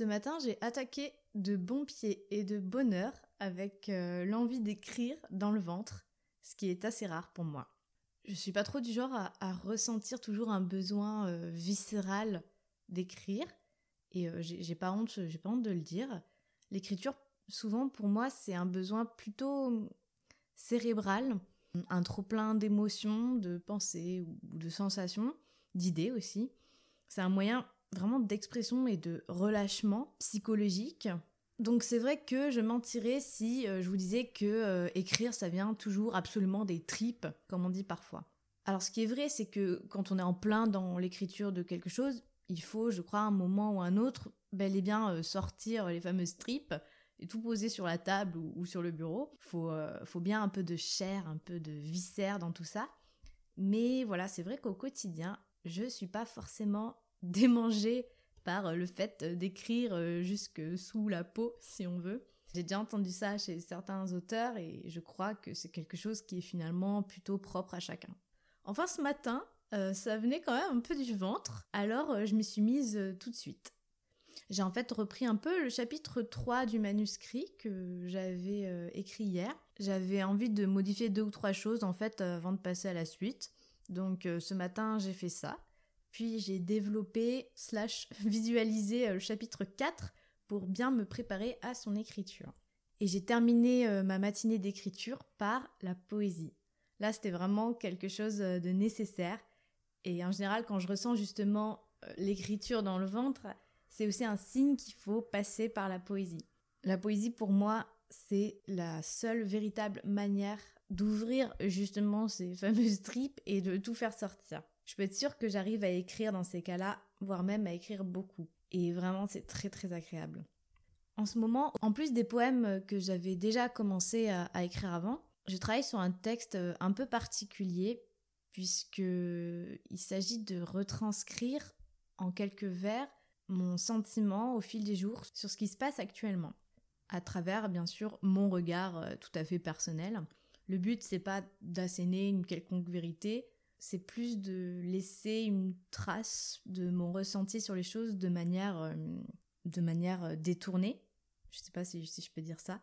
Ce matin, j'ai attaqué de bon pied et de bonheur avec euh, l'envie d'écrire dans le ventre, ce qui est assez rare pour moi. Je suis pas trop du genre à, ressentir toujours un besoin euh, viscéral d'écrire et euh, j'ai pas honte, j'ai pas honte de le dire. L'écriture, souvent pour moi, c'est un besoin plutôt cérébral, un trop plein d'émotions, de pensées ou de sensations, d'idées aussi. C'est un moyen vraiment d'expression et de relâchement psychologique. Donc c'est vrai que je mentirais si euh, je vous disais que euh, écrire ça vient toujours absolument des tripes, comme on dit parfois. Alors ce qui est vrai, c'est que quand on est en plein dans l'écriture de quelque chose, il faut, je crois, un moment ou un autre, bel et bien euh, sortir les fameuses tripes et tout poser sur la table ou, sur le bureau. Faut, faut bien un peu de chair, un peu de viscère dans tout ça. Mais voilà, c'est vrai qu'au quotidien, je suis pas forcément démangée par le fait d'écrire euh, jusque sous la peau, si on veut. J'ai déjà entendu ça chez certains auteurs et je crois que c'est quelque chose qui est finalement plutôt propre à chacun. Enfin, ce matin, euh, ça venait quand même un peu du ventre, alors euh, je m'y suis mise tout de suite. J'ai en fait repris un peu le chapitre 3 du manuscrit que j'avais écrit hier. J'avais envie de modifier deux ou trois choses en fait avant de passer à la suite. Donc euh, ce matin, j'ai fait ça. Puis j'ai développé slash visualisé euh, le chapitre 4 pour bien me préparer à son écriture. Et j'ai terminé euh, ma matinée d'écriture par la poésie. Là, c'était vraiment quelque chose de nécessaire. Et en général, quand je ressens justement l'écriture dans le ventre, c'est aussi un signe qu'il faut passer par la poésie. La poésie, pour moi, c'est la seule véritable manière d'ouvrir justement ces fameuses tripes et de tout faire sortir. Je peux être sûre que j'arrive à écrire dans ces cas-là, voire même à écrire beaucoup. Et vraiment, c'est très très agréable. En ce moment, en plus des poèmes que j'avais déjà commencé à, écrire avant, je travaille sur un texte un peu particulier puisque il s'agit de retranscrire en quelques vers mon sentiment au fil des jours sur ce qui se passe actuellement à travers bien sûr mon regard euh, tout à fait personnel. Le but c'est pas d'asséner une quelconque vérité, c'est plus de laisser une trace de mon ressenti sur les choses de manière euh, de manière euh, détournée. Je sais pas si, je peux dire ça.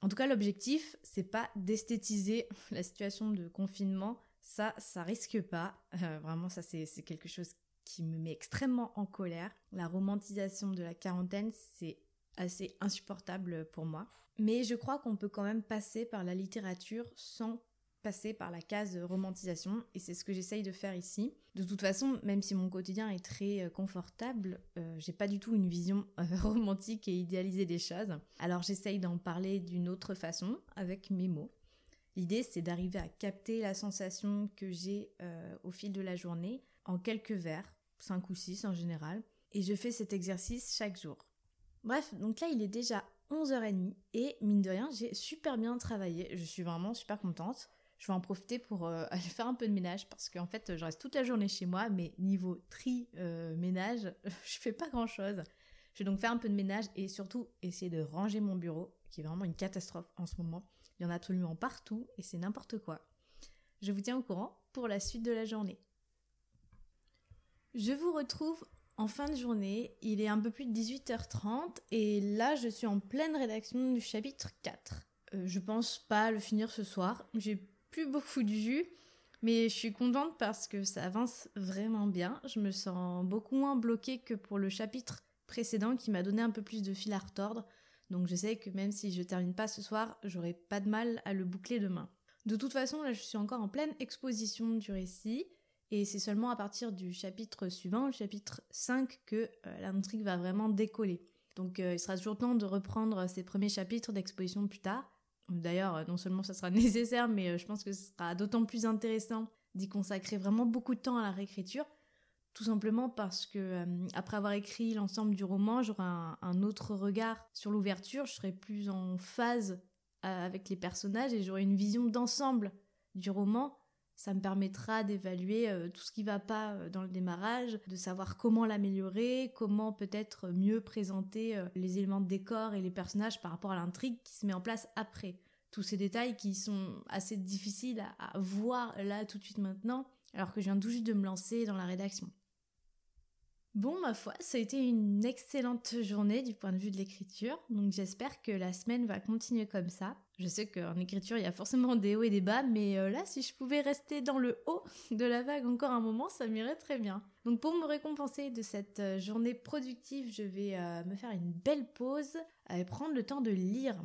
En tout cas, l'objectif, c'est pas d'esthétiser la situation de confinement. Ça, ça risque pas. vraiment, ça, c'est quelque chose qui me met extrêmement en colère. La romantisation de la quarantaine, c'est assez insupportable pour moi. Mais je crois qu'on peut quand même passer par la littérature sans passer par la case romantisation et c'est ce que j'essaye de faire ici. De toute façon, même si mon quotidien est très euh, confortable, euh, j'ai pas du tout une vision euh, romantique et idéalisée des choses. Alors j'essaye d'en parler d'une autre façon avec mes mots. L'idée c'est d'arriver à capter la sensation que j'ai au fil de la journée en quelques vers, 5 ou 6 en général, et je fais cet exercice chaque jour. Bref, donc là il est déjà 11h30 et mine de rien j'ai super bien travaillé, je suis vraiment super contente. Je vais en profiter pour euh, aller faire un peu de ménage parce qu'en fait je reste toute la journée chez moi mais niveau tri euh, ménage je fais pas grand chose. Je vais donc faire un peu de ménage et surtout essayer de ranger mon bureau qui est vraiment une catastrophe en ce moment. Il y en a absolument partout et c'est n'importe quoi. Je vous tiens au courant pour la suite de la journée. Je vous retrouve en fin de journée, il est un peu plus de 18h30 et là je suis en pleine rédaction du chapitre 4. Euh, je pense pas le finir ce soir, j'ai plus beaucoup de jus, mais je suis contente parce que ça avance vraiment bien. Je me sens beaucoup moins bloquée que pour le chapitre précédent qui m'a donné un peu plus de fil à retordre. Donc je sais que même si je termine pas ce soir, j'aurai pas de mal à le boucler demain. De toute façon, là je suis encore en pleine exposition du récit. Et c'est seulement à partir du chapitre suivant, le chapitre 5, que euh, l'intrigue va vraiment décoller. Donc euh, il sera toujours temps de reprendre ces premiers chapitres d'exposition plus tard. D'ailleurs, euh, non seulement ça sera nécessaire, mais je pense que ce sera d'autant plus intéressant d'y consacrer vraiment beaucoup de temps à la réécriture. tout simplement parce que euh, après avoir écrit l'ensemble du roman, j'aurai un, autre regard sur l'ouverture, je serai plus en phase euh, avec les personnages et j'aurai une vision d'ensemble du roman. Ça me permettra d'évaluer euh, tout ce qui va pas dans le démarrage, de savoir comment l'améliorer, comment peut-être mieux présenter les éléments de décor et les personnages par rapport à l'intrigue qui se met en place après. Tous ces détails qui sont assez difficiles à voir là tout de suite maintenant, alors que je viens tout juste de me lancer dans la rédaction. Bon, ma foi, ça a été une excellente journée du point de vue de l'écriture, donc j'espère que la semaine va continuer comme ça. Je sais qu'en écriture, il y a forcément des hauts et des bas, mais euh, là, si je pouvais rester dans le haut de la vague encore un moment, ça m'irait très bien. Donc pour me récompenser de cette euh, journée productive, je vais euh, me faire une belle pause et prendre le temps de lire,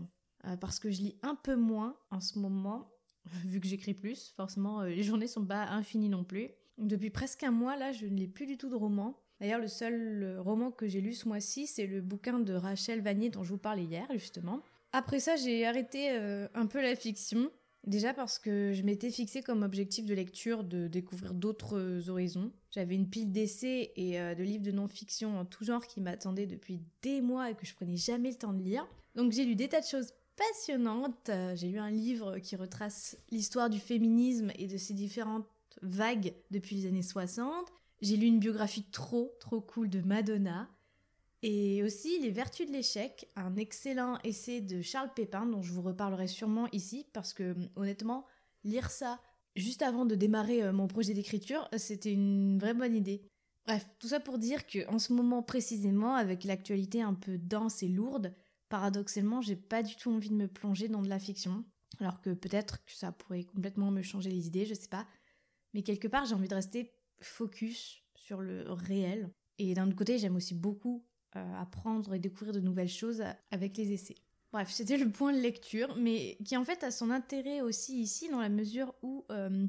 parce que je lis un peu moins en ce moment, vu que j'écris plus, forcément, les journées sont pas infinies non plus. Depuis presque un mois, là, je ne lis plus du tout de romans. D'ailleurs, le seul roman que j'ai lu ce mois-ci, c'est le bouquin de Rachel Vanier dont je vous parlais hier, justement. Après ça, j'ai arrêté euh, un peu la fiction. Déjà parce que je m'étais fixé comme objectif de lecture de découvrir d'autres horizons. J'avais une pile d'essais et euh, de livres de non-fiction en tout genre qui m'attendaient depuis des mois et que je prenais jamais le temps de lire. Donc j'ai lu des tas de choses passionnantes. Euh, j'ai lu un livre qui retrace l'histoire du féminisme et de ses différentes vagues depuis les années 60. J'ai lu une biographie trop, trop cool de Madonna. Et aussi Les Vertus de l'échec, un excellent essai de Charles Pépin dont je vous reparlerai sûrement ici parce que honnêtement, lire ça juste avant de démarrer euh, mon projet d'écriture, c'était une vraie bonne idée. Bref, tout ça pour dire que en ce moment précisément, avec l'actualité un peu dense et lourde, paradoxalement, j'ai pas du tout envie de me plonger dans de la fiction. Alors que peut-être que ça pourrait complètement me changer les idées, je sais pas. Mais quelque part, j'ai envie de rester focus sur le réel. Et d'un autre côté, j'aime aussi beaucoup euh, apprendre et découvrir de nouvelles choses avec les essais. Bref, c'était le point de lecture, mais qui en fait a son intérêt aussi ici dans la mesure où euh,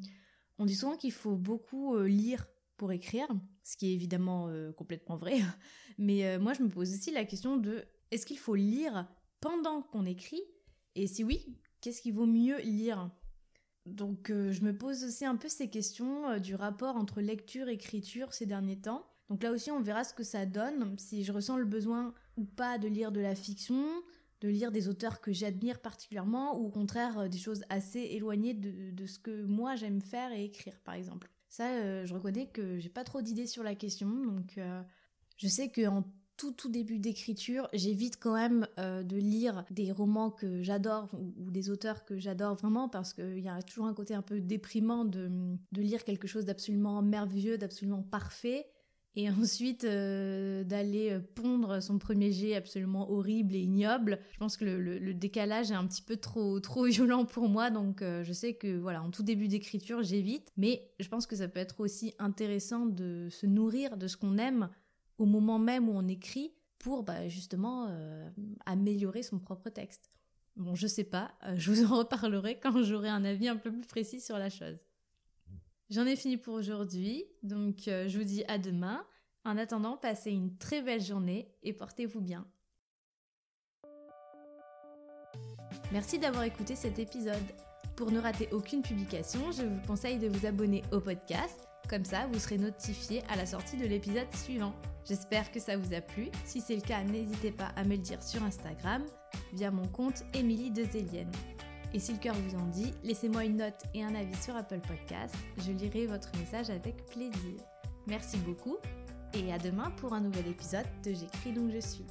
on dit souvent qu'il faut beaucoup euh, lire pour écrire, ce qui est évidemment complètement vrai. Mais moi, je me pose aussi la question de est-ce qu'il faut lire pendant qu'on écrit? Et si oui, qu'est-ce qu'il vaut mieux lire? Donc euh, je me pose aussi un peu ces questions euh, du rapport entre lecture et écriture ces derniers temps. Donc là aussi on verra ce que ça donne, si je ressens le besoin ou pas de lire de la fiction, de lire des auteurs que j'admire particulièrement, ou au contraire euh, des choses assez éloignées de, ce que moi j'aime faire et écrire par exemple. Ça je reconnais que j'ai pas trop d'idées sur la question, donc je sais qu'en tout tout début d'écriture, j'évite quand même euh, de lire des romans que j'adore ou, des auteurs que j'adore vraiment parce qu'il y a toujours un côté un peu déprimant de, lire quelque chose d'absolument merveilleux, d'absolument parfait et ensuite euh, d'aller euh, pondre son premier jet absolument horrible et ignoble. Je pense que le, décalage est un petit peu trop trop violent pour moi, donc je sais que voilà, en tout début d'écriture, j'évite, mais je pense que ça peut être aussi intéressant de se nourrir de ce qu'on aime au moment même où on écrit pour bah, justement euh, améliorer son propre texte. Bon, je sais pas, euh, je vous en reparlerai quand j'aurai un avis un peu plus précis sur la chose. J'en ai fini pour aujourd'hui, donc euh, je vous dis à demain. En attendant, passez une très belle journée et portez-vous bien. Merci d'avoir écouté cet épisode. Pour ne rater aucune publication, je vous conseille de vous abonner au podcast comme ça, vous serez notifié à la sortie de l'épisode suivant. J'espère que ça vous a plu. Si c'est le cas, n'hésitez pas à me le dire sur Instagram via mon compte Émilie Dezelienne. Et si le cœur vous en dit, laissez-moi une note et un avis sur Apple Podcast. Je lirai votre message avec plaisir. Merci beaucoup et à demain pour un nouvel épisode de J'écris donc je suis.